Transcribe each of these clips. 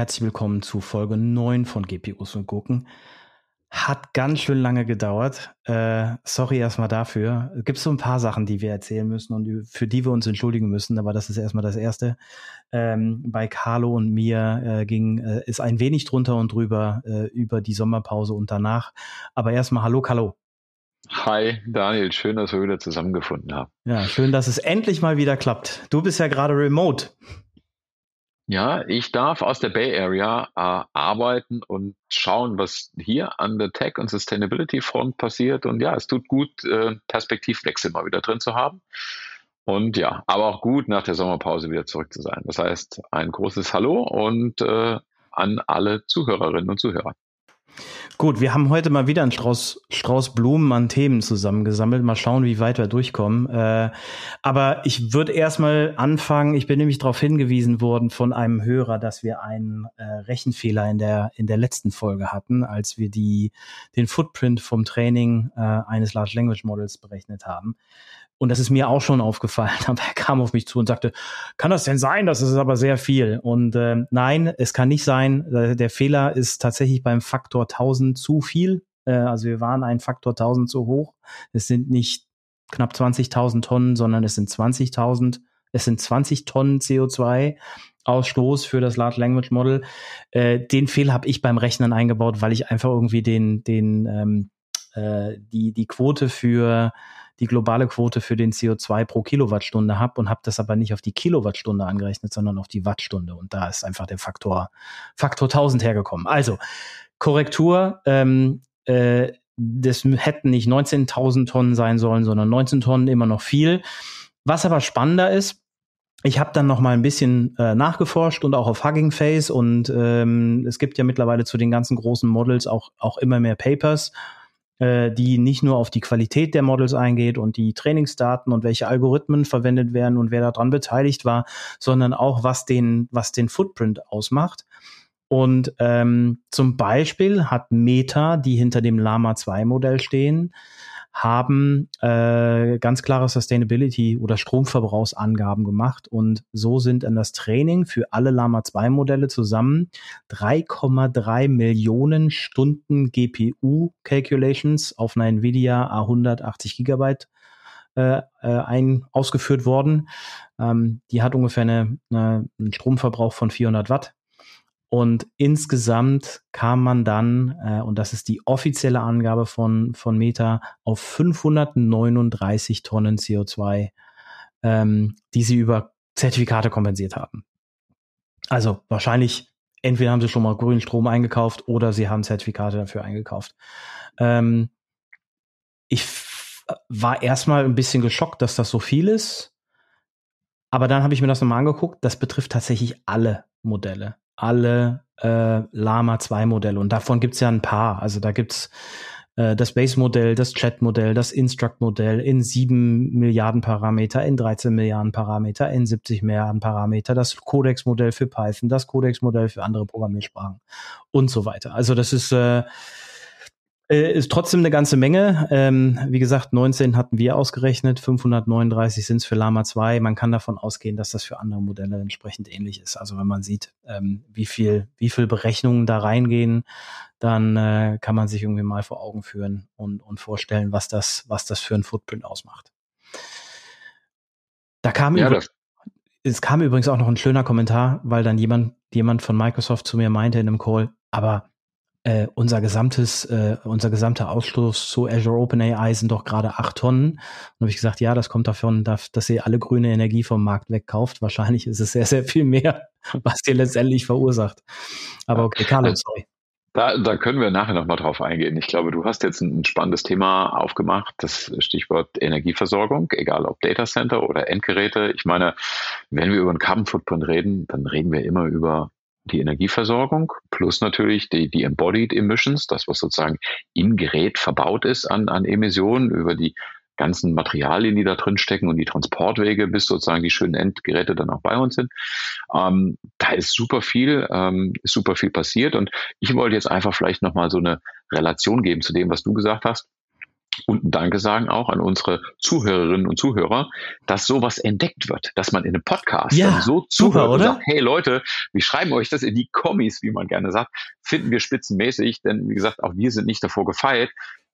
Herzlich willkommen zu Folge 9 von GPUs und Gurken. Hat ganz schön lange gedauert. Äh, sorry erstmal dafür. Es gibt so ein paar Sachen, die wir erzählen müssen und für die wir uns entschuldigen müssen, aber das ist erstmal das Erste. Ähm, bei Carlo und mir äh, ging, äh, ist ein wenig drunter und drüber äh, über die Sommerpause und danach. Aber erstmal Hallo, Carlo. Hi Daniel, schön, dass wir wieder zusammengefunden haben. Ja, schön, dass es endlich mal wieder klappt. Du bist ja gerade remote. Ja, ich darf aus der Bay Area äh, arbeiten und schauen, was hier an der Tech- und Sustainability-Front passiert. Und ja, es tut gut, äh, Perspektivwechsel mal wieder drin zu haben. Und ja, aber auch gut, nach der Sommerpause wieder zurück zu sein. Das heißt, ein großes Hallo und äh, an alle Zuhörerinnen und Zuhörer. Gut, wir haben heute mal wieder einen Strauß, Strauß Blumen an Themen zusammengesammelt. Mal schauen, wie weit wir durchkommen. Äh, aber ich würde erstmal anfangen. Ich bin nämlich darauf hingewiesen worden von einem Hörer, dass wir einen äh, Rechenfehler in der, in der letzten Folge hatten, als wir die, den Footprint vom Training äh, eines Large Language Models berechnet haben. Und das ist mir auch schon aufgefallen. Aber er kam auf mich zu und sagte, kann das denn sein? Das ist aber sehr viel. Und äh, nein, es kann nicht sein. Äh, der Fehler ist tatsächlich beim Faktor 1000 zu viel. Äh, also wir waren ein Faktor 1000 zu hoch. Es sind nicht knapp 20.000 Tonnen, sondern es sind 20.000. Es sind 20 Tonnen CO2 Ausstoß für das Large Language Model. Äh, den Fehler habe ich beim Rechnen eingebaut, weil ich einfach irgendwie den, den, ähm, äh, die, die Quote für die globale Quote für den CO2 pro Kilowattstunde habe und habe das aber nicht auf die Kilowattstunde angerechnet, sondern auf die Wattstunde. Und da ist einfach der Faktor, Faktor 1000 hergekommen. Also Korrektur, ähm, äh, das hätten nicht 19.000 Tonnen sein sollen, sondern 19 Tonnen immer noch viel. Was aber spannender ist, ich habe dann noch mal ein bisschen äh, nachgeforscht und auch auf Hugging Face und ähm, es gibt ja mittlerweile zu den ganzen großen Models auch auch immer mehr Papers äh, die nicht nur auf die Qualität der Models eingeht und die Trainingsdaten und welche Algorithmen verwendet werden und wer daran beteiligt war, sondern auch was den, was den Footprint ausmacht. Und ähm, zum Beispiel hat Meta, die hinter dem Lama 2 Modell stehen, haben äh, ganz klare Sustainability oder Stromverbrauchsangaben gemacht und so sind in das Training für alle Lama 2 Modelle zusammen 3,3 Millionen Stunden GPU Calculations auf einer Nvidia A180 Gigabyte äh, äh, ein, ausgeführt worden. Ähm, die hat ungefähr eine, eine, einen Stromverbrauch von 400 Watt und insgesamt kam man dann, äh, und das ist die offizielle Angabe von, von Meta, auf 539 Tonnen CO2, ähm, die sie über Zertifikate kompensiert haben. Also wahrscheinlich, entweder haben sie schon mal grünen Strom eingekauft oder sie haben Zertifikate dafür eingekauft. Ähm, ich war erstmal ein bisschen geschockt, dass das so viel ist. Aber dann habe ich mir das nochmal angeguckt. Das betrifft tatsächlich alle Modelle alle äh, Lama 2 Modelle. Und davon gibt's ja ein paar. Also da gibt's äh, das Base-Modell, das Chat-Modell, das Instruct-Modell in 7 Milliarden Parameter, in 13 Milliarden Parameter, in 70 Milliarden Parameter, das Codex-Modell für Python, das Codex-Modell für andere Programmiersprachen und so weiter. Also das ist äh, äh, ist trotzdem eine ganze Menge. Ähm, wie gesagt, 19 hatten wir ausgerechnet, 539 sind es für Lama 2. Man kann davon ausgehen, dass das für andere Modelle entsprechend ähnlich ist. Also wenn man sieht, ähm, wie viel, wie viel Berechnungen da reingehen, dann äh, kann man sich irgendwie mal vor Augen führen und, und vorstellen, was das, was das für ein Footprint ausmacht. Da kam ja, es kam übrigens auch noch ein schöner Kommentar, weil dann jemand, jemand von Microsoft zu mir meinte in einem Call, aber äh, unser gesamtes, äh, unser gesamter Ausstoß zu Azure OpenAI sind doch gerade acht Tonnen. Und habe ich gesagt, ja, das kommt davon, dass, dass ihr alle grüne Energie vom Markt wegkauft. Wahrscheinlich ist es sehr, sehr viel mehr, was ihr letztendlich verursacht. Aber okay, Carlo, sorry. Da, da können wir nachher nochmal drauf eingehen. Ich glaube, du hast jetzt ein, spannendes Thema aufgemacht, das Stichwort Energieversorgung, egal ob Datacenter oder Endgeräte. Ich meine, wenn wir über einen Carbon Footprint reden, dann reden wir immer über die Energieversorgung plus natürlich die, die Embodied Emissions, das, was sozusagen im Gerät verbaut ist an, an Emissionen über die ganzen Materialien, die da drin stecken und die Transportwege, bis sozusagen die schönen Endgeräte dann auch bei uns sind. Ähm, da ist super viel, ähm, ist super viel passiert und ich wollte jetzt einfach vielleicht nochmal so eine Relation geben zu dem, was du gesagt hast. Und ein Danke sagen auch an unsere Zuhörerinnen und Zuhörer, dass sowas entdeckt wird, dass man in einem Podcast ja, so zuhört super, und sagt, hey Leute, wir schreiben euch das in die Kommis, wie man gerne sagt, finden wir spitzenmäßig, denn wie gesagt, auch wir sind nicht davor gefeilt,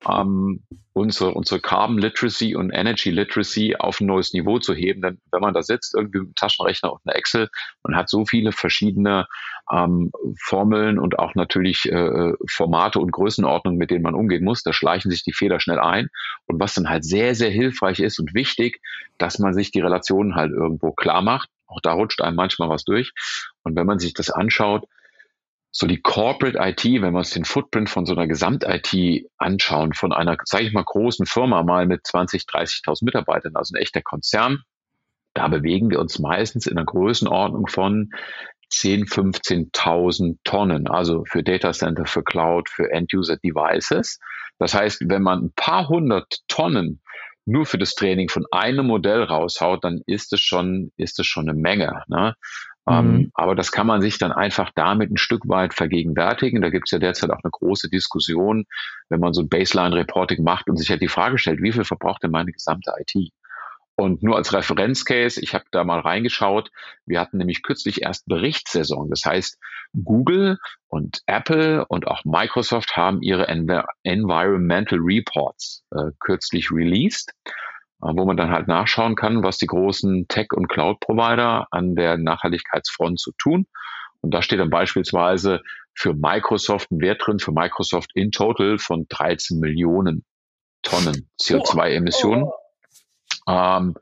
ähm, unsere, unsere Carbon Literacy und Energy Literacy auf ein neues Niveau zu heben. Denn wenn man da sitzt, irgendwie mit einem Taschenrechner und einer Excel und hat so viele verschiedene ähm, Formeln und auch natürlich äh, Formate und Größenordnungen, mit denen man umgehen muss, da schleichen sich die Fehler schnell ein. Und was dann halt sehr, sehr hilfreich ist und wichtig, dass man sich die Relationen halt irgendwo klar macht. Auch da rutscht einem manchmal was durch. Und wenn man sich das anschaut, so die Corporate IT, wenn wir uns den Footprint von so einer Gesamt-IT anschauen, von einer, sage ich mal, großen Firma mal mit 20, 30.000 Mitarbeitern, also ein echter Konzern, da bewegen wir uns meistens in einer Größenordnung von 10, 15.000 Tonnen, also für Data Center, für Cloud, für End-User Devices. Das heißt, wenn man ein paar hundert Tonnen nur für das Training von einem Modell raushaut, dann ist es schon, ist es schon eine Menge. Ne? Ähm, mhm. aber das kann man sich dann einfach damit ein Stück weit vergegenwärtigen. Da gibt es ja derzeit auch eine große Diskussion, wenn man so ein Baseline-Reporting macht und sich halt die Frage stellt, wie viel verbraucht denn meine gesamte IT? Und nur als Referenzcase, ich habe da mal reingeschaut, wir hatten nämlich kürzlich erst Berichtssaison. Das heißt, Google und Apple und auch Microsoft haben ihre Env Environmental Reports äh, kürzlich released. Äh, wo man dann halt nachschauen kann, was die großen Tech- und Cloud-Provider an der Nachhaltigkeitsfront zu tun. Und da steht dann beispielsweise für Microsoft ein Wert drin, für Microsoft in total von 13 Millionen Tonnen CO2-Emissionen. Ähm,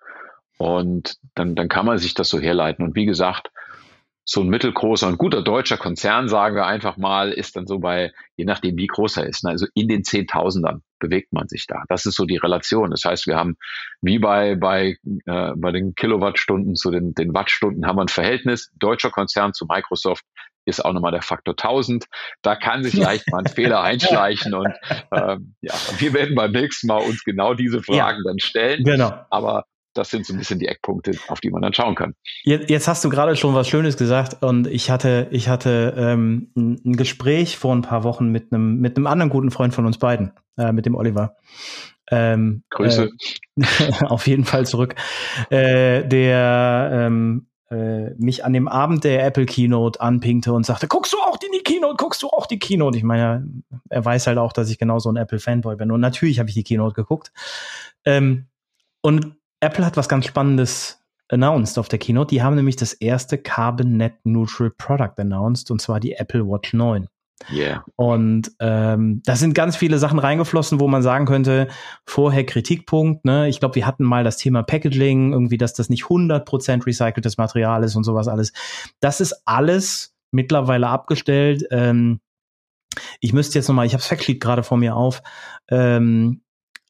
und dann, dann kann man sich das so herleiten. Und wie gesagt, so ein mittelgroßer und guter deutscher Konzern, sagen wir einfach mal, ist dann so bei, je nachdem wie groß er ist, ne, also in den Zehntausendern bewegt man sich da. Das ist so die Relation. Das heißt, wir haben wie bei, bei, äh, bei den Kilowattstunden zu den, den Wattstunden haben wir ein Verhältnis. Deutscher Konzern zu Microsoft ist auch nochmal der Faktor 1000. Da kann sich leicht mal ein Fehler einschleichen und ähm, ja, wir werden beim nächsten Mal uns genau diese Fragen ja, dann stellen. Genau. Aber das sind so ein bisschen die Eckpunkte, auf die man dann schauen kann. Jetzt, jetzt hast du gerade schon was Schönes gesagt und ich hatte, ich hatte ähm, ein Gespräch vor ein paar Wochen mit einem mit einem anderen guten Freund von uns beiden, äh, mit dem Oliver. Ähm, Grüße. Äh, auf jeden Fall zurück. Äh, der ähm, äh, mich an dem Abend der Apple Keynote anpinkte und sagte, guckst du auch die Keynote, guckst du auch die Keynote? Ich meine, er weiß halt auch, dass ich genauso ein Apple Fanboy bin und natürlich habe ich die Keynote geguckt. Ähm, und Apple hat was ganz Spannendes announced auf der Keynote. Die haben nämlich das erste Carbon Net Neutral Product announced und zwar die Apple Watch 9. Yeah. Und ähm, da sind ganz viele Sachen reingeflossen, wo man sagen könnte, vorher Kritikpunkt, ne? Ich glaube, wir hatten mal das Thema Packaging, irgendwie, dass das nicht 100% recyceltes Material ist und sowas alles. Das ist alles mittlerweile abgestellt. Ähm, ich müsste jetzt nochmal, ich habe das Factsheet gerade vor mir auf, ähm,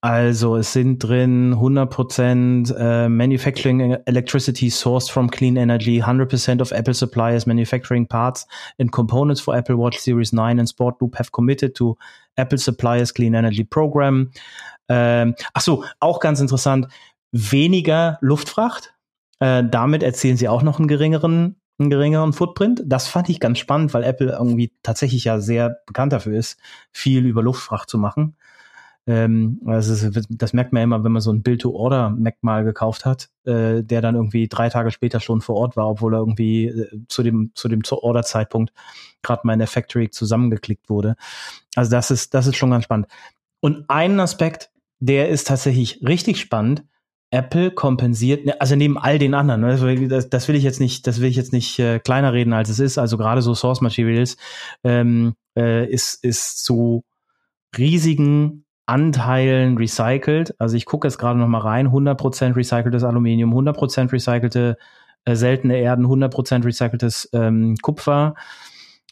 also es sind drin 100% äh, Manufacturing Electricity sourced from clean energy, 100% of Apple suppliers manufacturing parts and components for Apple Watch Series 9 and Sport Loop have committed to Apple suppliers Clean Energy Program. Ähm, ach auch ganz interessant, weniger Luftfracht. Äh, damit erzielen sie auch noch einen geringeren einen geringeren Footprint. Das fand ich ganz spannend, weil Apple irgendwie tatsächlich ja sehr bekannt dafür ist, viel über Luftfracht zu machen. Ähm, also das, merkt man immer, wenn man so ein Build-to-Order-Mac mal gekauft hat, äh, der dann irgendwie drei Tage später schon vor Ort war, obwohl er irgendwie äh, zu dem zu dem Order-Zeitpunkt gerade mal in der Factory zusammengeklickt wurde. Also das ist das ist schon ganz spannend. Und einen Aspekt, der ist tatsächlich richtig spannend. Apple kompensiert, ne, also neben all den anderen, ne, das, das will ich jetzt nicht, das will ich jetzt nicht äh, kleiner reden, als es ist. Also gerade so Source Materials ähm, äh, ist ist zu riesigen Anteilen recycelt. Also ich gucke jetzt gerade noch mal rein, 100% recyceltes Aluminium, 100% recycelte äh, seltene Erden, 100% recyceltes ähm, Kupfer,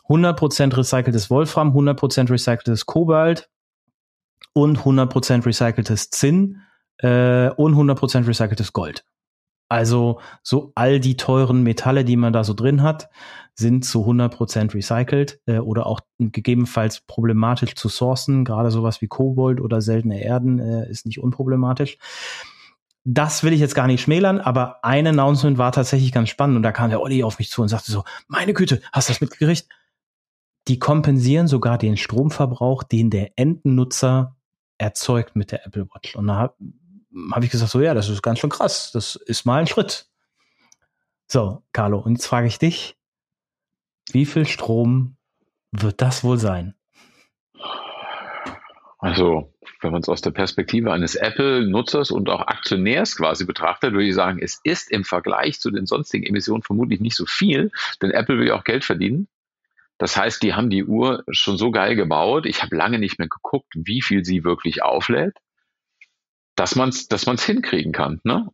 100% recyceltes Wolfram, 100% recyceltes Kobalt und 100% recyceltes Zinn äh, und 100% recyceltes Gold. Also so all die teuren Metalle, die man da so drin hat, sind zu 100% recycelt äh, oder auch gegebenenfalls problematisch zu sourcen. Gerade sowas wie Kobold oder seltene Erden äh, ist nicht unproblematisch. Das will ich jetzt gar nicht schmälern, aber ein Announcement war tatsächlich ganz spannend und da kam der Olli auf mich zu und sagte so, meine Güte, hast du das mitgekriegt? Die kompensieren sogar den Stromverbrauch, den der Endnutzer erzeugt mit der Apple Watch. Und da habe hab ich gesagt, so ja, das ist ganz schön krass. Das ist mal ein Schritt. So, Carlo, und jetzt frage ich dich, wie viel Strom wird das wohl sein? Also, wenn man es aus der Perspektive eines Apple-Nutzers und auch Aktionärs quasi betrachtet, würde ich sagen, es ist im Vergleich zu den sonstigen Emissionen vermutlich nicht so viel, denn Apple will ja auch Geld verdienen. Das heißt, die haben die Uhr schon so geil gebaut. Ich habe lange nicht mehr geguckt, wie viel sie wirklich auflädt, dass man es dass man's hinkriegen kann. Ne?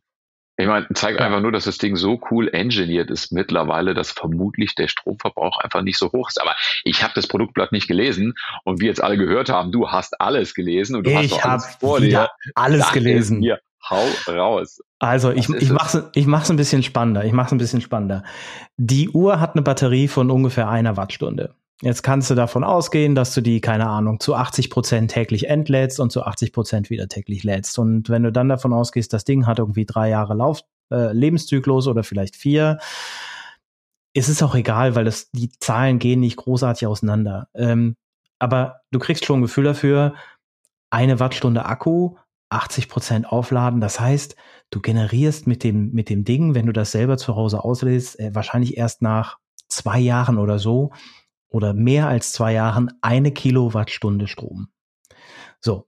Ich meine, zeigt einfach nur, dass das Ding so cool engineert ist mittlerweile, dass vermutlich der Stromverbrauch einfach nicht so hoch ist. Aber ich habe das Produktblatt nicht gelesen und wie jetzt alle gehört haben, du hast alles gelesen und du ich hast alles vor dir. Alles gelesen. Mir, hau raus. Also ich, ich mache ich mach's ein bisschen spannender. Ich mach's ein bisschen spannender. Die Uhr hat eine Batterie von ungefähr einer Wattstunde. Jetzt kannst du davon ausgehen, dass du die, keine Ahnung, zu 80 Prozent täglich entlädst und zu 80 Prozent wieder täglich lädst. Und wenn du dann davon ausgehst, das Ding hat irgendwie drei Jahre Lauf, äh, Lebenszyklus oder vielleicht vier, ist es auch egal, weil das, die Zahlen gehen nicht großartig auseinander. Ähm, aber du kriegst schon ein Gefühl dafür, eine Wattstunde Akku, 80 Prozent aufladen. Das heißt, du generierst mit dem, mit dem Ding, wenn du das selber zu Hause auslädst, äh, wahrscheinlich erst nach zwei Jahren oder so oder mehr als zwei Jahren eine Kilowattstunde Strom. So.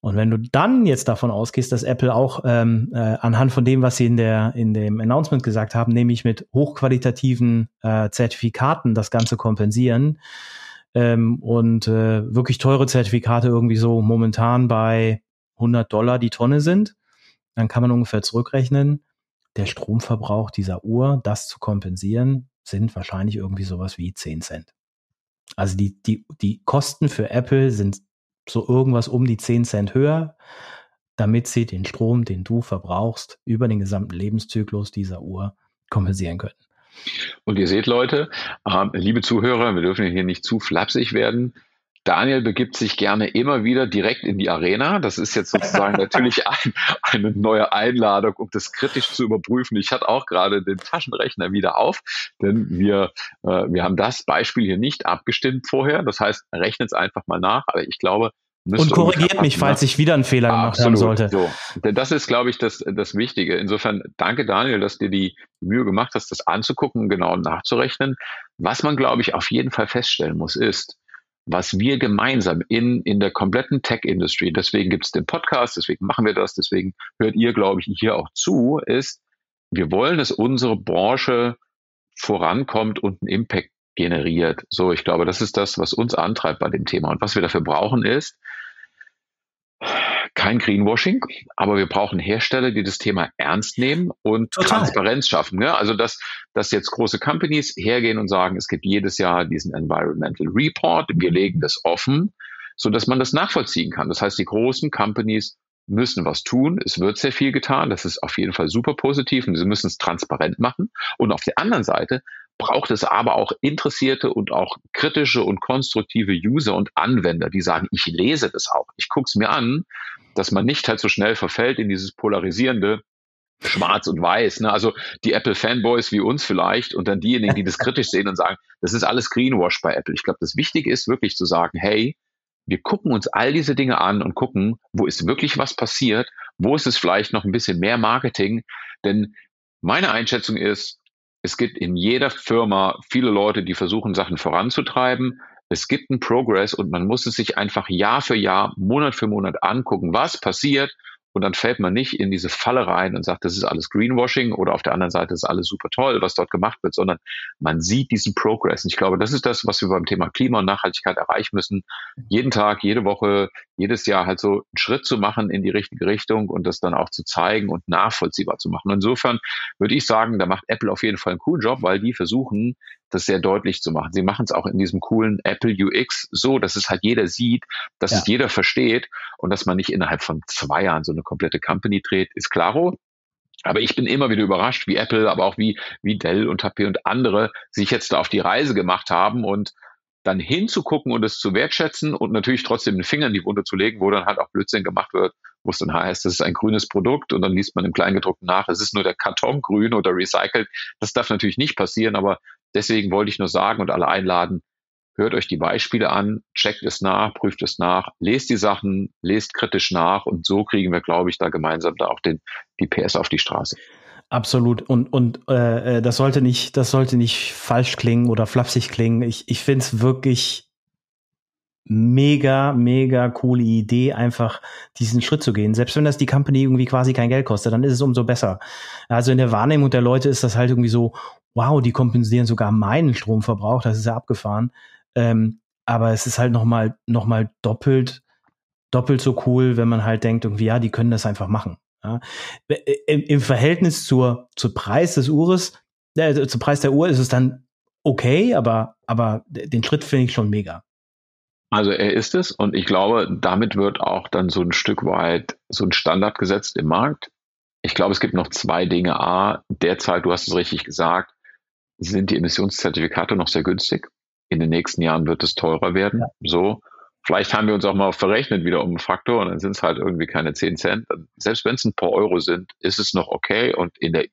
Und wenn du dann jetzt davon ausgehst, dass Apple auch ähm, äh, anhand von dem, was sie in der in dem Announcement gesagt haben, nämlich mit hochqualitativen äh, Zertifikaten das Ganze kompensieren ähm, und äh, wirklich teure Zertifikate irgendwie so momentan bei 100 Dollar die Tonne sind, dann kann man ungefähr zurückrechnen, der Stromverbrauch dieser Uhr, das zu kompensieren, sind wahrscheinlich irgendwie sowas wie 10 Cent. Also die, die, die Kosten für Apple sind so irgendwas um die 10 Cent höher, damit sie den Strom, den du verbrauchst, über den gesamten Lebenszyklus dieser Uhr kompensieren können. Und ihr seht, Leute, äh, liebe Zuhörer, wir dürfen hier nicht zu flapsig werden. Daniel begibt sich gerne immer wieder direkt in die Arena. Das ist jetzt sozusagen natürlich ein, eine neue Einladung, um das kritisch zu überprüfen. Ich hatte auch gerade den Taschenrechner wieder auf, denn wir, äh, wir haben das Beispiel hier nicht abgestimmt vorher. Das heißt, rechnet es einfach mal nach. Aber ich glaube, und korrigiert mich, falls ich wieder einen Fehler gemacht Absolut. haben sollte. So. Denn das ist, glaube ich, das, das Wichtige. Insofern danke, Daniel, dass dir die Mühe gemacht hast, das anzugucken, genau nachzurechnen. Was man, glaube ich, auf jeden Fall feststellen muss, ist, was wir gemeinsam in, in der kompletten Tech-Industry, deswegen gibt es den Podcast, deswegen machen wir das, deswegen hört ihr, glaube ich, hier auch zu, ist, wir wollen, dass unsere Branche vorankommt und einen Impact generiert. So, ich glaube, das ist das, was uns antreibt bei dem Thema. Und was wir dafür brauchen, ist, kein Greenwashing, aber wir brauchen Hersteller, die das Thema ernst nehmen und Total. Transparenz schaffen. Ja? Also, dass, dass jetzt große Companies hergehen und sagen, es gibt jedes Jahr diesen Environmental Report, wir legen das offen, so dass man das nachvollziehen kann. Das heißt, die großen Companies müssen was tun. Es wird sehr viel getan. Das ist auf jeden Fall super positiv und sie müssen es transparent machen. Und auf der anderen Seite braucht es aber auch interessierte und auch kritische und konstruktive User und Anwender, die sagen, ich lese das auch, ich gucke es mir an, dass man nicht halt so schnell verfällt in dieses polarisierende Schwarz und Weiß. Ne? Also die Apple-Fanboys wie uns vielleicht und dann diejenigen, die das kritisch sehen und sagen, das ist alles Greenwash bei Apple. Ich glaube, das Wichtige ist wirklich zu sagen, hey, wir gucken uns all diese Dinge an und gucken, wo ist wirklich was passiert, wo ist es vielleicht noch ein bisschen mehr Marketing. Denn meine Einschätzung ist, es gibt in jeder Firma viele Leute, die versuchen, Sachen voranzutreiben. Es gibt einen Progress und man muss es sich einfach Jahr für Jahr, Monat für Monat angucken, was passiert und dann fällt man nicht in diese Falle rein und sagt, das ist alles Greenwashing oder auf der anderen Seite ist alles super toll, was dort gemacht wird, sondern man sieht diesen Progress. Und ich glaube, das ist das, was wir beim Thema Klima und Nachhaltigkeit erreichen müssen. Jeden Tag, jede Woche, jedes Jahr halt so einen Schritt zu machen in die richtige Richtung und das dann auch zu zeigen und nachvollziehbar zu machen. insofern würde ich sagen, da macht Apple auf jeden Fall einen coolen Job, weil die versuchen, das sehr deutlich zu machen. Sie machen es auch in diesem coolen Apple UX so, dass es halt jeder sieht, dass ja. es jeder versteht und dass man nicht innerhalb von zwei Jahren so eine komplette Company dreht, ist klaro. Aber ich bin immer wieder überrascht, wie Apple, aber auch wie, wie Dell und HP und andere sich jetzt da auf die Reise gemacht haben und dann hinzugucken und es zu wertschätzen und natürlich trotzdem den Finger in die Wunde zu legen, wo dann halt auch Blödsinn gemacht wird, wo es dann heißt, das ist ein grünes Produkt und dann liest man im Kleingedruckten nach, es ist nur der Karton grün oder recycelt. Das darf natürlich nicht passieren, aber deswegen wollte ich nur sagen und alle einladen, hört euch die Beispiele an, checkt es nach, prüft es nach, lest die Sachen, lest kritisch nach und so kriegen wir, glaube ich, da gemeinsam da auch den, die PS auf die Straße. Absolut. Und, und äh, äh, das sollte nicht, das sollte nicht falsch klingen oder flapsig klingen. Ich, ich finde es wirklich mega, mega coole Idee, einfach diesen Schritt zu gehen. Selbst wenn das die Company irgendwie quasi kein Geld kostet, dann ist es umso besser. Also in der Wahrnehmung der Leute ist das halt irgendwie so, wow, die kompensieren sogar meinen Stromverbrauch, das ist ja abgefahren. Ähm, aber es ist halt nochmal noch mal doppelt, doppelt so cool, wenn man halt denkt, irgendwie, ja, die können das einfach machen. Ja. Im, Im, Verhältnis zur, zur Preis des Uhres, äh, zum Preis der Uhr ist es dann okay, aber, aber den Schritt finde ich schon mega. Also er ist es und ich glaube, damit wird auch dann so ein Stück weit so ein Standard gesetzt im Markt. Ich glaube, es gibt noch zwei Dinge. A, derzeit, du hast es richtig gesagt, sind die Emissionszertifikate noch sehr günstig. In den nächsten Jahren wird es teurer werden. Ja. So. Vielleicht haben wir uns auch mal verrechnet wieder um einen Faktor und dann sind es halt irgendwie keine 10 Cent. Selbst wenn es ein paar Euro sind, ist es noch okay und in der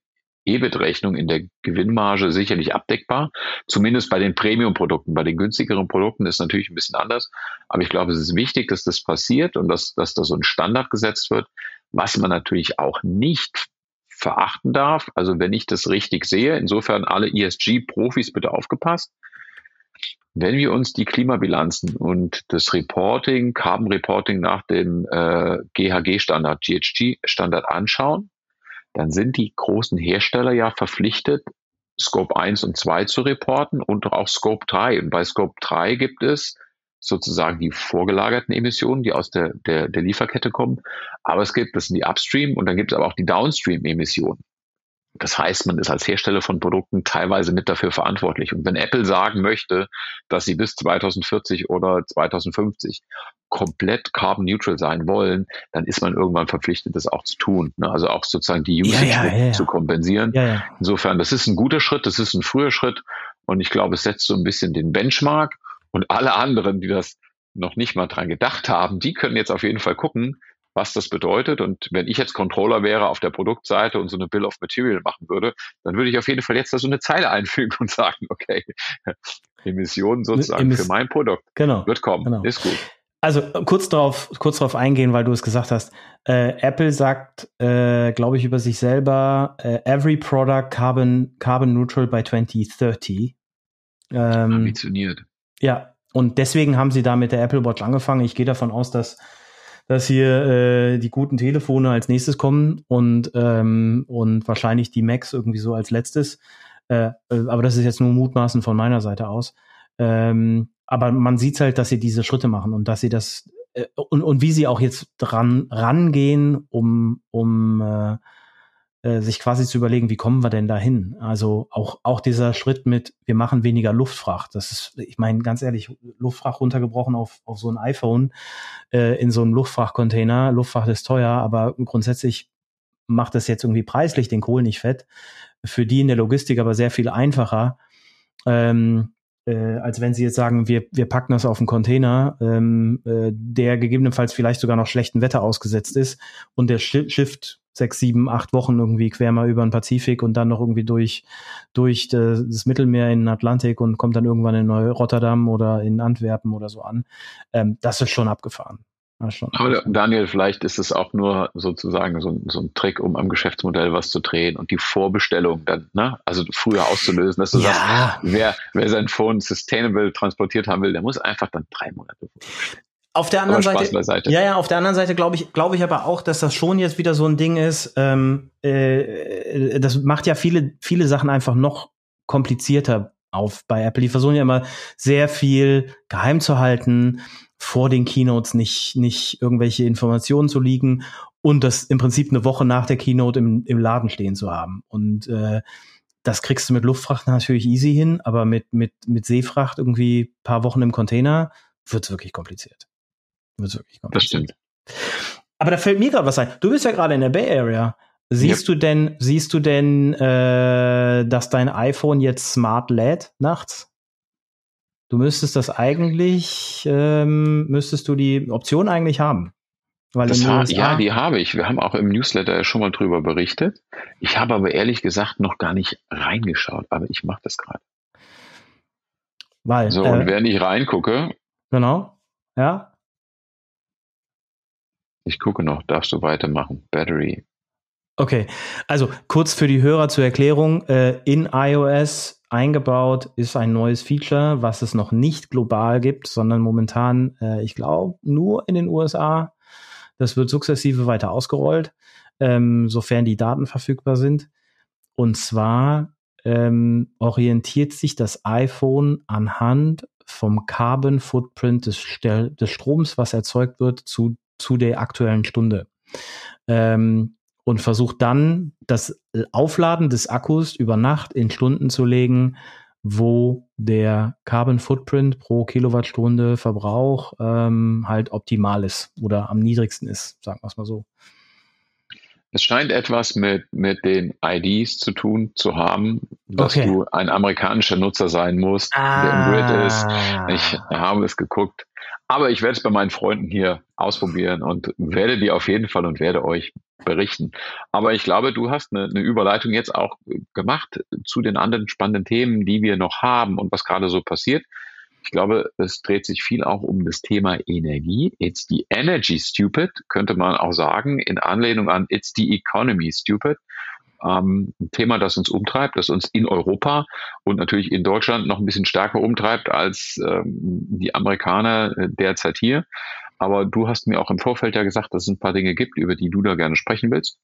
EBIT-Rechnung, in der Gewinnmarge sicherlich abdeckbar. Zumindest bei den Premium-Produkten. Bei den günstigeren Produkten ist es natürlich ein bisschen anders. Aber ich glaube, es ist wichtig, dass das passiert und dass, dass da so ein Standard gesetzt wird. Was man natürlich auch nicht verachten darf. Also wenn ich das richtig sehe, insofern alle ESG-Profis bitte aufgepasst. Wenn wir uns die Klimabilanzen und das Reporting, Carbon Reporting nach dem äh, GHG-Standard, GHG-Standard anschauen, dann sind die großen Hersteller ja verpflichtet, Scope 1 und 2 zu reporten und auch Scope 3. Und bei Scope 3 gibt es sozusagen die vorgelagerten Emissionen, die aus der, der, der Lieferkette kommen. Aber es gibt, das sind die Upstream und dann gibt es aber auch die Downstream-Emissionen. Das heißt, man ist als Hersteller von Produkten teilweise mit dafür verantwortlich. Und wenn Apple sagen möchte, dass sie bis 2040 oder 2050 komplett carbon neutral sein wollen, dann ist man irgendwann verpflichtet, das auch zu tun. Ne? Also auch sozusagen die Usage ja, ja, ja, zu kompensieren. Insofern, das ist ein guter Schritt, das ist ein früher Schritt. Und ich glaube, es setzt so ein bisschen den Benchmark. Und alle anderen, die das noch nicht mal dran gedacht haben, die können jetzt auf jeden Fall gucken, was das bedeutet. Und wenn ich jetzt Controller wäre auf der Produktseite und so eine Bill of Material machen würde, dann würde ich auf jeden Fall jetzt da so eine Zeile einfügen und sagen, okay, Emissionen sozusagen Emis für mein Produkt genau, wird kommen, genau. ist gut. Also kurz darauf, kurz darauf eingehen, weil du es gesagt hast. Äh, Apple sagt, äh, glaube ich, über sich selber, äh, every product carbon carbon neutral by 2030. Ähm, Ambitioniert. Ja, und deswegen haben sie da mit der Apple Watch angefangen. Ich gehe davon aus, dass dass hier äh, die guten Telefone als nächstes kommen und, ähm, und wahrscheinlich die Macs irgendwie so als letztes. Äh, äh, aber das ist jetzt nur Mutmaßen von meiner Seite aus. Ähm, aber man sieht halt, dass sie diese Schritte machen und dass sie das äh, und, und wie sie auch jetzt dran rangehen, um, um äh, äh, sich quasi zu überlegen, wie kommen wir denn dahin? Also auch, auch dieser Schritt mit, wir machen weniger Luftfracht. Das ist, ich meine, ganz ehrlich, Luftfracht runtergebrochen auf, auf so ein iPhone äh, in so einem Luftfrachtcontainer. Luftfracht ist teuer, aber grundsätzlich macht das jetzt irgendwie preislich den Kohl nicht fett. Für die in der Logistik aber sehr viel einfacher. Ähm, äh, als wenn sie jetzt sagen, wir, wir packen das auf einen Container, ähm, äh, der gegebenenfalls vielleicht sogar noch schlechten Wetter ausgesetzt ist und der schifft sechs, sieben, acht Wochen irgendwie quer mal über den Pazifik und dann noch irgendwie durch, durch das Mittelmeer in den Atlantik und kommt dann irgendwann in Neu-Rotterdam oder in Antwerpen oder so an. Ähm, das ist schon abgefahren. schon Aber Daniel, vielleicht ist es auch nur sozusagen so, so, ein Trick, um am Geschäftsmodell was zu drehen und die Vorbestellung dann, ne, also früher auszulösen, dass du ja. sagst, wer, wer sein Phone sustainable transportiert haben will, der muss einfach dann drei Monate. Auf der anderen Seite, ja, ja, auf der anderen Seite glaube ich, glaube ich aber auch, dass das schon jetzt wieder so ein Ding ist. Ähm, äh, das macht ja viele, viele Sachen einfach noch komplizierter auf bei Apple. Die versuchen ja immer sehr viel geheim zu halten, vor den Keynotes nicht, nicht irgendwelche Informationen zu liegen und das im Prinzip eine Woche nach der Keynote im, im Laden stehen zu haben. Und äh, das kriegst du mit Luftfracht natürlich easy hin, aber mit, mit, mit Seefracht irgendwie paar Wochen im Container wird's wirklich kompliziert. Wird wirklich das stimmt. Aber da fällt mir gerade was ein. Du bist ja gerade in der Bay Area. Siehst yep. du denn, siehst du denn, äh, dass dein iPhone jetzt smart lädt nachts? Du müsstest das eigentlich, ähm, müsstest du die Option eigentlich haben. Weil ha ja, die habe ich. Wir haben auch im Newsletter schon mal drüber berichtet. Ich habe aber ehrlich gesagt noch gar nicht reingeschaut, aber ich mache das gerade. Weil, so, und äh, während ich reingucke. Genau. Ja. Ich gucke noch, darfst du weitermachen? Battery. Okay, also kurz für die Hörer zur Erklärung. Äh, in iOS eingebaut ist ein neues Feature, was es noch nicht global gibt, sondern momentan, äh, ich glaube, nur in den USA. Das wird sukzessive weiter ausgerollt, ähm, sofern die Daten verfügbar sind. Und zwar ähm, orientiert sich das iPhone anhand vom Carbon Footprint des, des Stroms, was erzeugt wird, zu, zu der aktuellen Stunde. Ähm, und versucht dann das Aufladen des Akkus über Nacht in Stunden zu legen, wo der Carbon Footprint pro Kilowattstunde Verbrauch ähm, halt optimal ist oder am niedrigsten ist, sagen wir es mal so. Es scheint etwas mit, mit den IDs zu tun zu haben, dass okay. du ein amerikanischer Nutzer sein musst, ah. der im Grid ist. Ich habe es geguckt. Aber ich werde es bei meinen Freunden hier ausprobieren und werde die auf jeden Fall und werde euch berichten. Aber ich glaube, du hast eine, eine Überleitung jetzt auch gemacht zu den anderen spannenden Themen, die wir noch haben und was gerade so passiert. Ich glaube, es dreht sich viel auch um das Thema Energie. It's the energy stupid, könnte man auch sagen, in Anlehnung an It's the economy stupid. Ähm, ein Thema, das uns umtreibt, das uns in Europa und natürlich in Deutschland noch ein bisschen stärker umtreibt als ähm, die Amerikaner äh, derzeit hier. Aber du hast mir auch im Vorfeld ja gesagt, dass es ein paar Dinge gibt, über die du da gerne sprechen willst.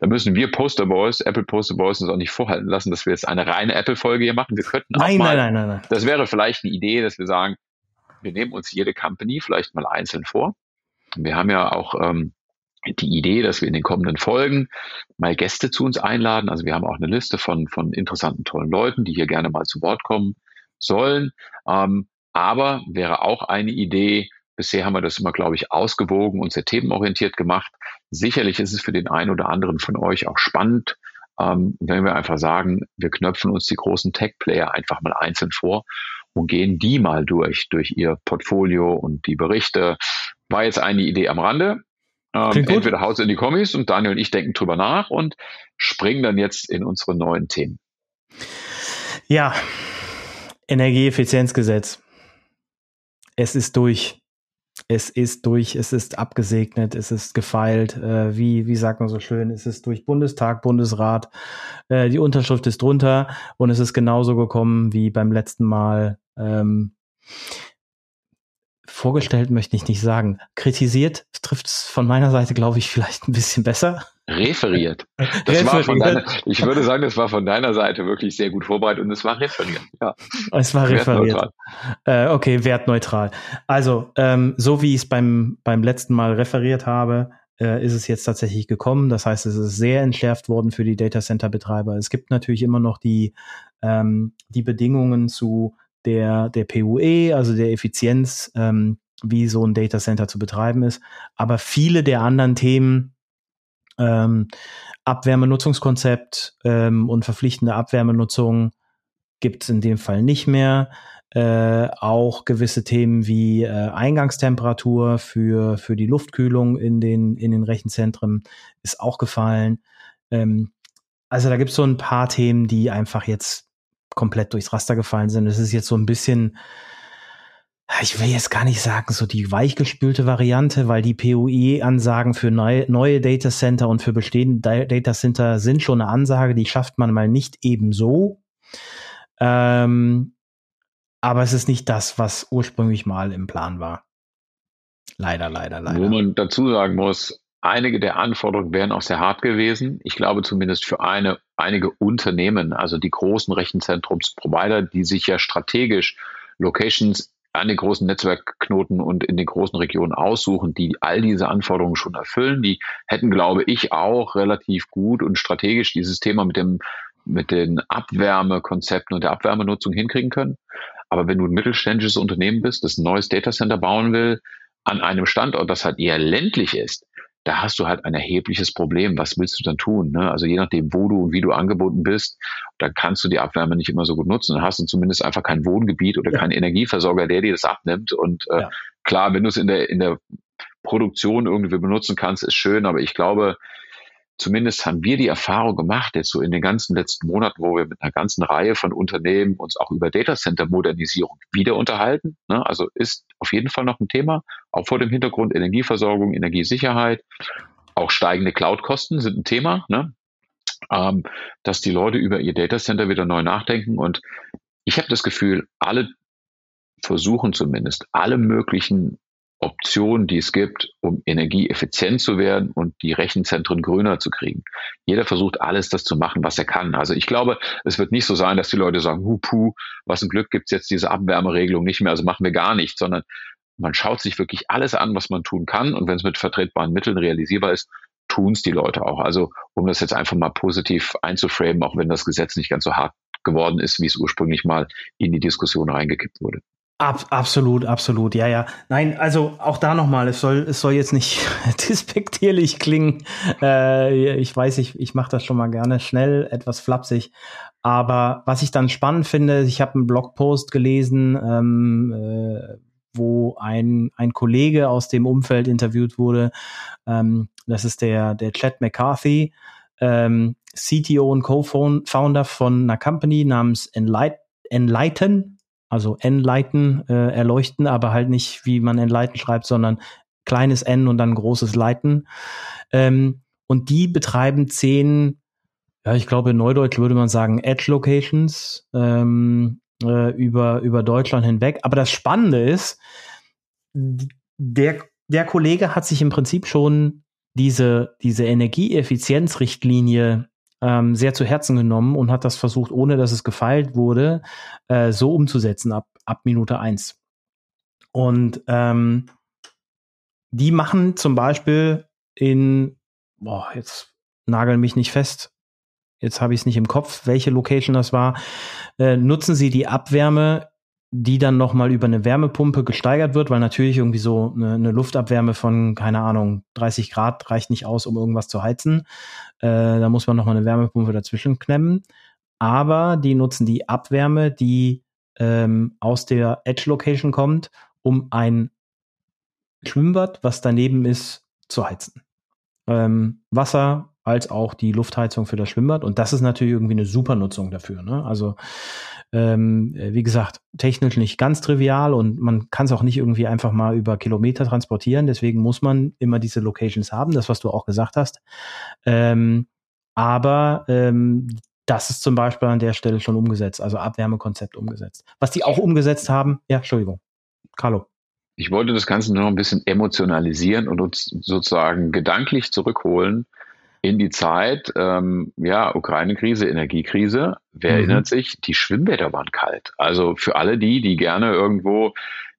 Da müssen wir Poster Boys, Apple Poster Boys uns auch nicht vorhalten lassen, dass wir jetzt eine reine Apple-Folge hier machen. Wir könnten nein, auch mal, nein, nein, nein, nein. Das wäre vielleicht eine Idee, dass wir sagen, wir nehmen uns jede Company vielleicht mal einzeln vor. Wir haben ja auch ähm, die Idee, dass wir in den kommenden Folgen mal Gäste zu uns einladen. Also wir haben auch eine Liste von, von interessanten, tollen Leuten, die hier gerne mal zu Wort kommen sollen. Ähm, aber wäre auch eine Idee, Bisher haben wir das immer, glaube ich, ausgewogen und sehr themenorientiert gemacht. Sicherlich ist es für den einen oder anderen von euch auch spannend, ähm, wenn wir einfach sagen, wir knöpfen uns die großen Tech-Player einfach mal einzeln vor und gehen die mal durch, durch ihr Portfolio und die Berichte. War jetzt eine Idee am Rande. Ähm, entweder haut in die Kommis und Daniel und ich denken drüber nach und springen dann jetzt in unsere neuen Themen. Ja, Energieeffizienzgesetz. Es ist durch es ist durch, es ist abgesegnet, es ist gefeilt, äh, wie, wie sagt man so schön, es ist durch Bundestag, Bundesrat, äh, die Unterschrift ist drunter und es ist genauso gekommen wie beim letzten Mal. Ähm, vorgestellt möchte ich nicht sagen. Kritisiert trifft es von meiner Seite, glaube ich, vielleicht ein bisschen besser. Referiert. Das referiert. War von deiner, ich würde sagen, das war von deiner Seite wirklich sehr gut vorbereitet und es war referiert. Ja. Es war referiert. Äh, okay, wertneutral. Also, ähm, so wie ich es beim, beim letzten Mal referiert habe, äh, ist es jetzt tatsächlich gekommen. Das heißt, es ist sehr entschärft worden für die Datacenter-Betreiber. Es gibt natürlich immer noch die, ähm, die Bedingungen zu der, der PUE, also der Effizienz, ähm, wie so ein Datacenter zu betreiben ist. Aber viele der anderen Themen, ähm, Abwärmenutzungskonzept ähm, und verpflichtende Abwärmenutzung gibt es in dem Fall nicht mehr. Äh, auch gewisse Themen wie äh, Eingangstemperatur für, für die Luftkühlung in den, in den Rechenzentren ist auch gefallen. Ähm, also da gibt es so ein paar Themen, die einfach jetzt komplett durchs Raster gefallen sind. Es ist jetzt so ein bisschen, ich will jetzt gar nicht sagen, so die weichgespülte Variante, weil die PUE-Ansagen für neue, neue Datacenter und für bestehende Datacenter sind schon eine Ansage, die schafft man mal nicht ebenso. Ähm, aber es ist nicht das, was ursprünglich mal im Plan war. Leider, leider, leider. Wo man dazu sagen muss, einige der Anforderungen wären auch sehr hart gewesen. Ich glaube zumindest für eine, einige Unternehmen, also die großen Rechenzentrumsprovider, die sich ja strategisch Locations an den großen Netzwerkknoten und in den großen Regionen aussuchen, die all diese Anforderungen schon erfüllen. Die hätten, glaube ich, auch relativ gut und strategisch dieses Thema mit dem mit den Abwärmekonzepten und der Abwärmenutzung hinkriegen können. Aber wenn du ein mittelständisches Unternehmen bist, das ein neues Datacenter bauen will, an einem Standort, das halt eher ländlich ist, da hast du halt ein erhebliches Problem. Was willst du dann tun? Ne? Also je nachdem, wo du und wie du angeboten bist, da kannst du die Abwärme nicht immer so gut nutzen. Dann hast du zumindest einfach kein Wohngebiet oder ja. keinen Energieversorger, der dir das abnimmt. Und äh, ja. klar, wenn du es in der, in der Produktion irgendwie benutzen kannst, ist schön, aber ich glaube, zumindest haben wir die Erfahrung gemacht, jetzt so in den ganzen letzten Monaten, wo wir mit einer ganzen Reihe von Unternehmen uns auch über Datacenter-Modernisierung wieder unterhalten. Ne? Also ist auf jeden Fall noch ein Thema, auch vor dem Hintergrund Energieversorgung, Energiesicherheit. Auch steigende Cloud-Kosten sind ein Thema, ne? ähm, dass die Leute über ihr Datacenter wieder neu nachdenken. Und ich habe das Gefühl, alle versuchen zumindest alle möglichen Optionen, die es gibt, um energieeffizient zu werden und die Rechenzentren grüner zu kriegen. Jeder versucht alles das zu machen, was er kann. Also ich glaube, es wird nicht so sein, dass die Leute sagen, hupu, was ein Glück gibt's jetzt diese Abwärmeregelung nicht mehr, also machen wir gar nichts, sondern man schaut sich wirklich alles an, was man tun kann und wenn es mit vertretbaren Mitteln realisierbar ist, tun es die Leute auch. Also um das jetzt einfach mal positiv einzuframen, auch wenn das Gesetz nicht ganz so hart geworden ist, wie es ursprünglich mal in die Diskussion reingekippt wurde. Ab, absolut, absolut, ja, ja. Nein, also auch da nochmal, es soll, es soll jetzt nicht despektierlich klingen. Äh, ich weiß, ich, ich mache das schon mal gerne schnell, etwas flapsig. Aber was ich dann spannend finde, ich habe einen Blogpost gelesen, ähm, äh, wo ein, ein Kollege aus dem Umfeld interviewt wurde. Ähm, das ist der, der Chad McCarthy, ähm, CTO und Co-Founder von einer Company namens Enlight Enlighten also N-Leiten äh, erleuchten, aber halt nicht, wie man Enlighten schreibt, sondern kleines N und dann großes Leiten. Ähm, und die betreiben zehn, ja, ich glaube, in Neudeutsch würde man sagen, Edge-Locations ähm, äh, über, über Deutschland hinweg. Aber das Spannende ist, der, der Kollege hat sich im Prinzip schon diese, diese Energieeffizienzrichtlinie ähm, sehr zu Herzen genommen und hat das versucht, ohne dass es gefeilt wurde, äh, so umzusetzen ab, ab Minute eins. Und ähm, die machen zum Beispiel in, boah, jetzt nagel mich nicht fest, jetzt habe ich es nicht im Kopf, welche Location das war, äh, nutzen sie die Abwärme die dann nochmal über eine Wärmepumpe gesteigert wird, weil natürlich irgendwie so eine, eine, Luftabwärme von, keine Ahnung, 30 Grad reicht nicht aus, um irgendwas zu heizen. Äh, da muss man nochmal eine Wärmepumpe dazwischen klemmen. Aber die nutzen die Abwärme, die ähm, aus der Edge Location kommt, um ein Schwimmbad, was daneben ist, zu heizen. Ähm, Wasser als auch die Luftheizung für das Schwimmbad. Und das ist natürlich irgendwie eine super Nutzung dafür. Ne? Also ähm, wie gesagt, technisch nicht ganz trivial und man kann es auch nicht irgendwie einfach mal über Kilometer transportieren. Deswegen muss man immer diese Locations haben, das, was du auch gesagt hast. Ähm, aber ähm, das ist zum Beispiel an der Stelle schon umgesetzt, also Abwärmekonzept umgesetzt. Was die auch umgesetzt haben, ja, Entschuldigung, Carlo. Ich wollte das Ganze nur noch ein bisschen emotionalisieren und uns sozusagen gedanklich zurückholen in die Zeit, ähm, ja, Ukraine-Krise, Energiekrise. Wer mhm. erinnert sich? Die Schwimmbäder waren kalt. Also für alle die, die gerne irgendwo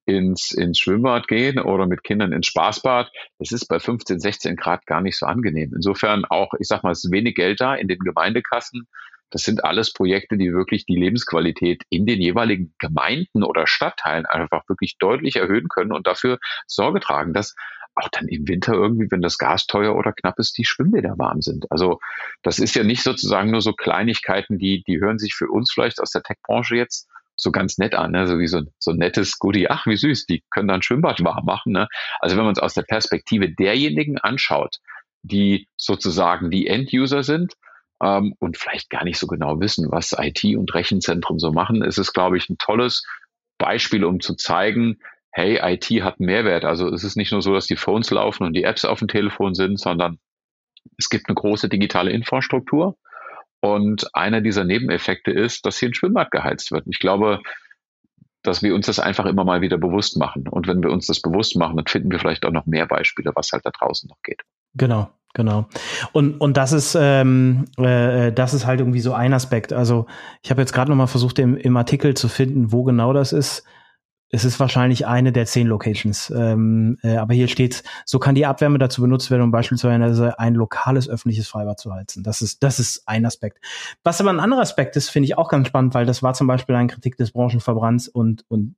ins, ins Schwimmbad gehen oder mit Kindern ins Spaßbad, das ist bei 15, 16 Grad gar nicht so angenehm. Insofern auch, ich sag mal, es ist wenig Geld da in den Gemeindekassen. Das sind alles Projekte, die wirklich die Lebensqualität in den jeweiligen Gemeinden oder Stadtteilen einfach wirklich deutlich erhöhen können und dafür Sorge tragen, dass auch dann im Winter irgendwie, wenn das Gas teuer oder knapp ist, die Schwimmbäder warm sind. Also das ist ja nicht sozusagen nur so Kleinigkeiten, die, die hören sich für uns vielleicht aus der Tech-Branche jetzt so ganz nett an, ne? so wie so, so ein nettes Goodie. Ach, wie süß, die können dann Schwimmbad warm machen. Ne? Also wenn man es aus der Perspektive derjenigen anschaut, die sozusagen die End-User sind ähm, und vielleicht gar nicht so genau wissen, was IT und Rechenzentren so machen, ist es, glaube ich, ein tolles Beispiel, um zu zeigen, hey, IT hat Mehrwert. Also es ist nicht nur so, dass die Phones laufen und die Apps auf dem Telefon sind, sondern es gibt eine große digitale Infrastruktur. Und einer dieser Nebeneffekte ist, dass hier ein Schwimmbad geheizt wird. Ich glaube, dass wir uns das einfach immer mal wieder bewusst machen. Und wenn wir uns das bewusst machen, dann finden wir vielleicht auch noch mehr Beispiele, was halt da draußen noch geht. Genau, genau. Und und das ist ähm, äh, das ist halt irgendwie so ein Aspekt. Also ich habe jetzt gerade noch mal versucht im, im Artikel zu finden, wo genau das ist. Es ist wahrscheinlich eine der zehn Locations. Ähm, äh, aber hier steht, so kann die Abwärme dazu benutzt werden, um beispielsweise ein lokales öffentliches Freibad zu heizen. Das ist, das ist ein Aspekt. Was aber ein anderer Aspekt ist, finde ich auch ganz spannend, weil das war zum Beispiel eine Kritik des Branchenverbrands und, und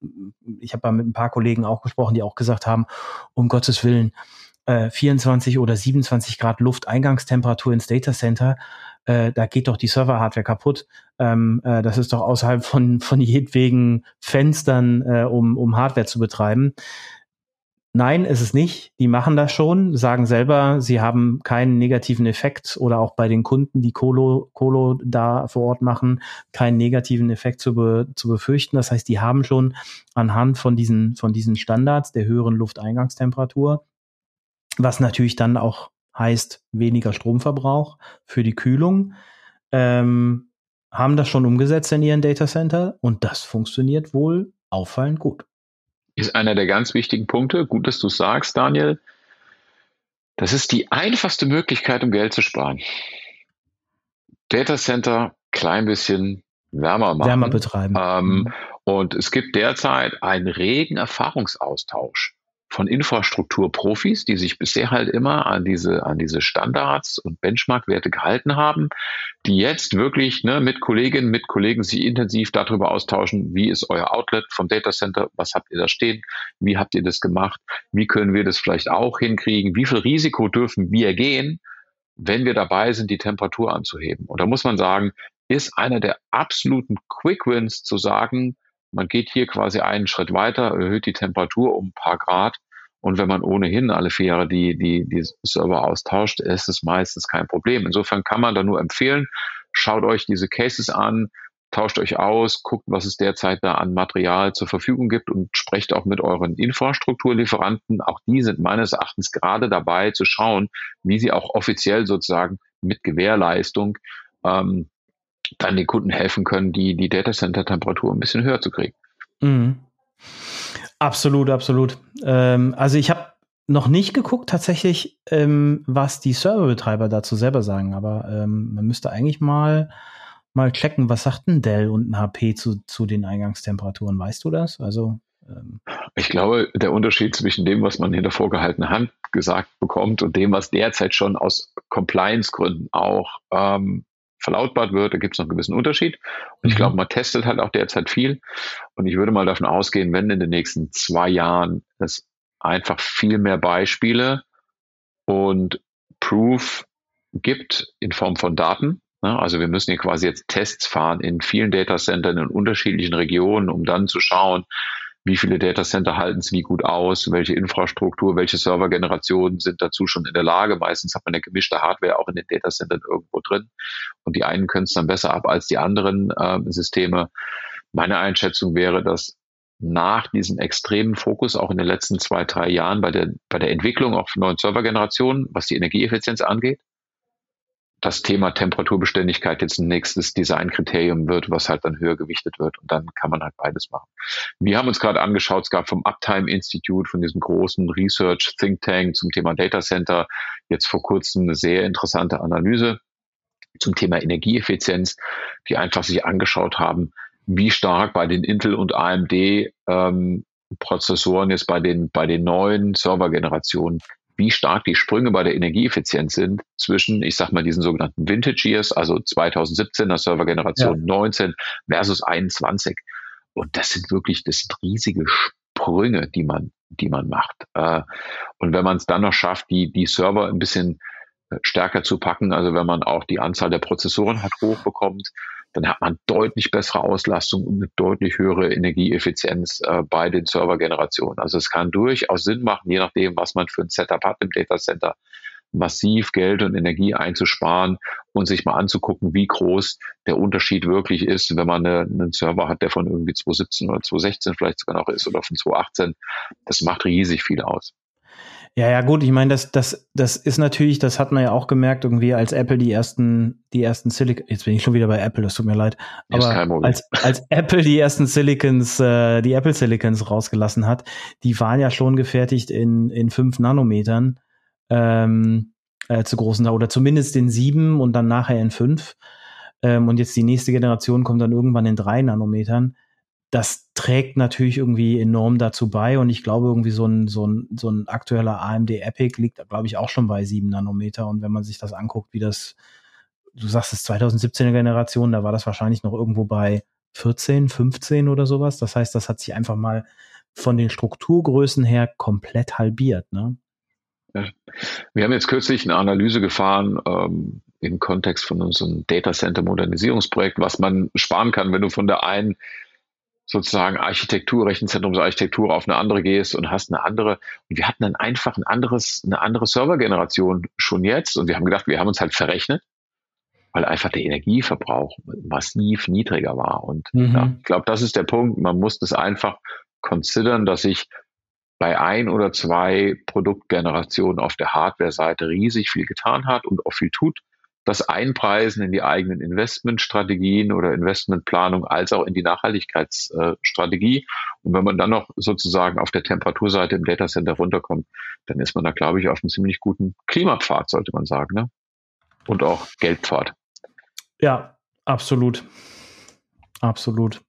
ich habe mit ein paar Kollegen auch gesprochen, die auch gesagt haben, um Gottes Willen, äh, 24 oder 27 Grad Lufteingangstemperatur ins Data Center äh, da geht doch die Server-Hardware kaputt. Ähm, äh, das ist doch außerhalb von, von jedwegen Fenstern, äh, um, um Hardware zu betreiben. Nein, ist es nicht. Die machen das schon, sagen selber, sie haben keinen negativen Effekt oder auch bei den Kunden, die Colo, Colo da vor Ort machen, keinen negativen Effekt zu, be, zu befürchten. Das heißt, die haben schon anhand von diesen, von diesen Standards der höheren Lufteingangstemperatur, was natürlich dann auch heißt weniger Stromverbrauch für die Kühlung, ähm, haben das schon umgesetzt in ihren Datacenter und das funktioniert wohl auffallend gut ist einer der ganz wichtigen Punkte. Gut, dass du sagst, Daniel. Das ist die einfachste Möglichkeit, um Geld zu sparen. Data Center klein bisschen wärmer machen. Wärmer betreiben. Ähm, mhm. und es gibt derzeit einen regen Erfahrungsaustausch von Infrastrukturprofis, die sich bisher halt immer an diese, an diese Standards und Benchmark-Werte gehalten haben, die jetzt wirklich ne, mit Kolleginnen, mit Kollegen sich intensiv darüber austauschen, wie ist euer Outlet vom Data Center, was habt ihr da stehen, wie habt ihr das gemacht, wie können wir das vielleicht auch hinkriegen, wie viel Risiko dürfen wir gehen, wenn wir dabei sind, die Temperatur anzuheben. Und da muss man sagen, ist einer der absoluten Quick Wins zu sagen, man geht hier quasi einen Schritt weiter, erhöht die Temperatur um ein paar Grad. Und wenn man ohnehin alle vier Jahre die, die, die Server austauscht, ist es meistens kein Problem. Insofern kann man da nur empfehlen, schaut euch diese Cases an, tauscht euch aus, guckt, was es derzeit da an Material zur Verfügung gibt und sprecht auch mit euren Infrastrukturlieferanten. Auch die sind meines Erachtens gerade dabei zu schauen, wie sie auch offiziell sozusagen mit Gewährleistung ähm, dann den Kunden helfen können, die, die Datacenter-Temperatur ein bisschen höher zu kriegen. Mhm. Absolut, absolut. Ähm, also ich habe noch nicht geguckt tatsächlich, ähm, was die Serverbetreiber dazu selber sagen, aber ähm, man müsste eigentlich mal mal checken, was sagt ein Dell und ein HP zu, zu den Eingangstemperaturen? Weißt du das? Also ähm ich glaube, der Unterschied zwischen dem, was man hinter vorgehaltener Hand gesagt bekommt und dem, was derzeit schon aus Compliance-Gründen auch ähm, verlautbart wird, da gibt es noch einen gewissen Unterschied. Und ich mhm. glaube, man testet halt auch derzeit viel. Und ich würde mal davon ausgehen, wenn in den nächsten zwei Jahren es einfach viel mehr Beispiele und Proof gibt in Form von Daten. Ne? Also wir müssen hier quasi jetzt Tests fahren in vielen Datacentern in unterschiedlichen Regionen, um dann zu schauen, wie viele Datacenter halten es wie gut aus, welche Infrastruktur, welche Servergenerationen sind dazu schon in der Lage. Meistens hat man eine gemischte Hardware auch in den Datacentern irgendwo drin und die einen können es dann besser ab als die anderen äh, Systeme. Meine Einschätzung wäre, dass nach diesem extremen Fokus auch in den letzten zwei, drei Jahren bei der, bei der Entwicklung auch von neuen Servergenerationen, was die Energieeffizienz angeht, das Thema Temperaturbeständigkeit jetzt ein nächstes Designkriterium wird, was halt dann höher gewichtet wird. Und dann kann man halt beides machen. Wir haben uns gerade angeschaut, es gab vom Uptime Institute, von diesem großen Research Think Tank zum Thema Data Center, jetzt vor kurzem eine sehr interessante Analyse zum Thema Energieeffizienz, die einfach sich angeschaut haben, wie stark bei den Intel und AMD ähm, Prozessoren jetzt bei den, bei den neuen Servergenerationen wie stark die Sprünge bei der Energieeffizienz sind zwischen, ich sag mal, diesen sogenannten Vintage Years, also 2017er Servergeneration ja. 19 versus 21. Und das sind wirklich, das sind riesige Sprünge, die man, die man macht. Äh, und wenn man es dann noch schafft, die, die Server ein bisschen äh, stärker zu packen, also wenn man auch die Anzahl der Prozessoren hat hochbekommt, dann hat man deutlich bessere Auslastung und eine deutlich höhere Energieeffizienz äh, bei den Servergenerationen. Also es kann durchaus Sinn machen, je nachdem, was man für ein Setup hat im Data Center, massiv Geld und Energie einzusparen und sich mal anzugucken, wie groß der Unterschied wirklich ist, wenn man eine, einen Server hat, der von irgendwie 2017 oder 2016 vielleicht sogar noch ist oder von 2018. Das macht riesig viel aus. Ja, ja, gut, ich meine, das, das, das ist natürlich, das hat man ja auch gemerkt, irgendwie, als Apple die ersten, die ersten Silicon, jetzt bin ich schon wieder bei Apple, das tut mir leid, aber als, als Apple die ersten Silicons, äh, die Apple Silicons rausgelassen hat, die waren ja schon gefertigt in, in fünf Nanometern, ähm, äh, zu großen, oder zumindest in sieben und dann nachher in fünf. Ähm, und jetzt die nächste Generation kommt dann irgendwann in drei Nanometern das trägt natürlich irgendwie enorm dazu bei und ich glaube irgendwie so ein, so ein, so ein aktueller AMD Epic liegt, glaube ich, auch schon bei sieben Nanometer und wenn man sich das anguckt, wie das, du sagst es 2017er Generation, da war das wahrscheinlich noch irgendwo bei 14, 15 oder sowas. Das heißt, das hat sich einfach mal von den Strukturgrößen her komplett halbiert, ne? Ja. Wir haben jetzt kürzlich eine Analyse gefahren ähm, im Kontext von unserem Data Center Modernisierungsprojekt, was man sparen kann, wenn du von der einen sozusagen Architektur, Rechenzentrumsarchitektur auf eine andere gehst und hast eine andere. Und wir hatten dann einfach ein anderes, eine andere Servergeneration schon jetzt. Und wir haben gedacht, wir haben uns halt verrechnet, weil einfach der Energieverbrauch massiv niedriger war. Und mhm. ja, ich glaube, das ist der Punkt. Man muss das einfach considern, dass ich bei ein oder zwei Produktgenerationen auf der Hardware-Seite riesig viel getan hat und auch viel tut das Einpreisen in die eigenen Investmentstrategien oder Investmentplanung als auch in die Nachhaltigkeitsstrategie. Und wenn man dann noch sozusagen auf der Temperaturseite im Datacenter runterkommt, dann ist man da, glaube ich, auf einem ziemlich guten Klimapfad, sollte man sagen. Ne? Und auch Geldpfad. Ja, absolut. Absolut.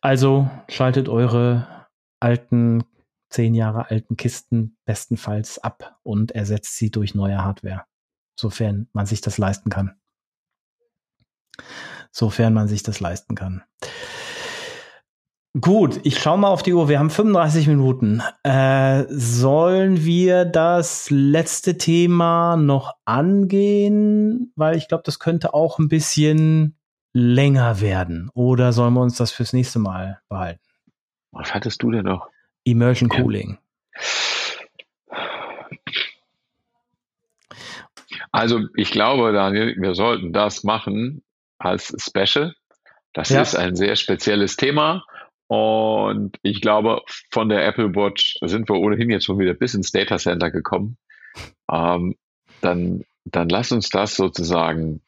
Also schaltet eure alten, zehn Jahre alten Kisten bestenfalls ab und ersetzt sie durch neue Hardware sofern man sich das leisten kann. Sofern man sich das leisten kann. Gut, ich schaue mal auf die Uhr. Wir haben 35 Minuten. Äh, sollen wir das letzte Thema noch angehen? Weil ich glaube, das könnte auch ein bisschen länger werden. Oder sollen wir uns das fürs nächste Mal behalten? Was hattest du denn noch? Immersion Cooling. Ja. Also ich glaube, Daniel, wir sollten das machen als Special. Das ja. ist ein sehr spezielles Thema. Und ich glaube, von der Apple Watch sind wir ohnehin jetzt schon wieder bis ins Data Center gekommen. Ähm, dann, dann lass uns das sozusagen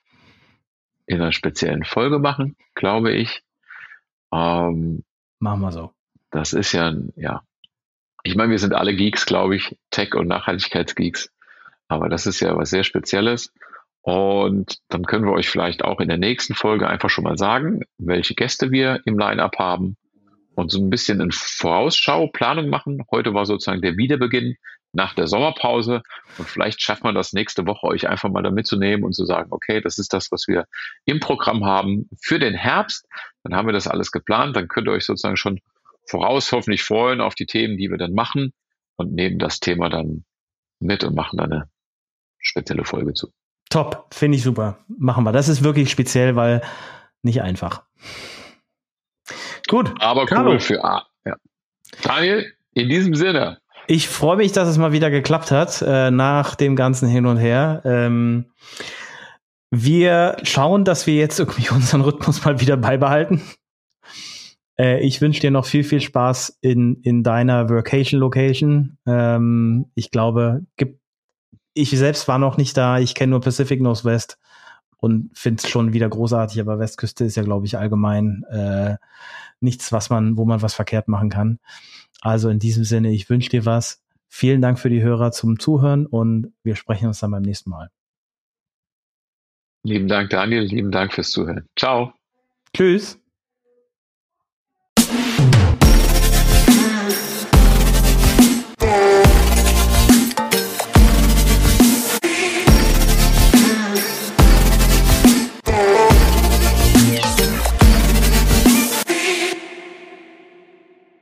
in einer speziellen Folge machen, glaube ich. Ähm, machen wir so. Das ist ja, ja. Ich meine, wir sind alle Geeks, glaube ich, Tech- und Nachhaltigkeitsgeeks. Aber das ist ja was sehr Spezielles. Und dann können wir euch vielleicht auch in der nächsten Folge einfach schon mal sagen, welche Gäste wir im Line-Up haben und so ein bisschen in Vorausschau, Planung machen. Heute war sozusagen der Wiederbeginn nach der Sommerpause und vielleicht schafft man das nächste Woche, euch einfach mal da mitzunehmen und zu sagen, okay, das ist das, was wir im Programm haben für den Herbst. Dann haben wir das alles geplant. Dann könnt ihr euch sozusagen schon voraus hoffentlich freuen auf die Themen, die wir dann machen und nehmen das Thema dann mit und machen dann eine spezielle Folge zu. Top, finde ich super. Machen wir. Das ist wirklich speziell, weil nicht einfach. Gut. Aber cool für A. Ja. Daniel, in diesem Sinne. Ich freue mich, dass es mal wieder geklappt hat, äh, nach dem ganzen Hin und Her. Ähm, wir schauen, dass wir jetzt irgendwie unseren Rhythmus mal wieder beibehalten. Äh, ich wünsche dir noch viel, viel Spaß in, in deiner Vacation-Location. Ähm, ich glaube, gibt ich selbst war noch nicht da. Ich kenne nur Pacific Northwest und finde es schon wieder großartig. Aber Westküste ist ja, glaube ich, allgemein äh, nichts, was man, wo man was verkehrt machen kann. Also in diesem Sinne, ich wünsche dir was. Vielen Dank für die Hörer zum Zuhören und wir sprechen uns dann beim nächsten Mal. Lieben Dank, Daniel. Lieben Dank fürs Zuhören. Ciao. Tschüss.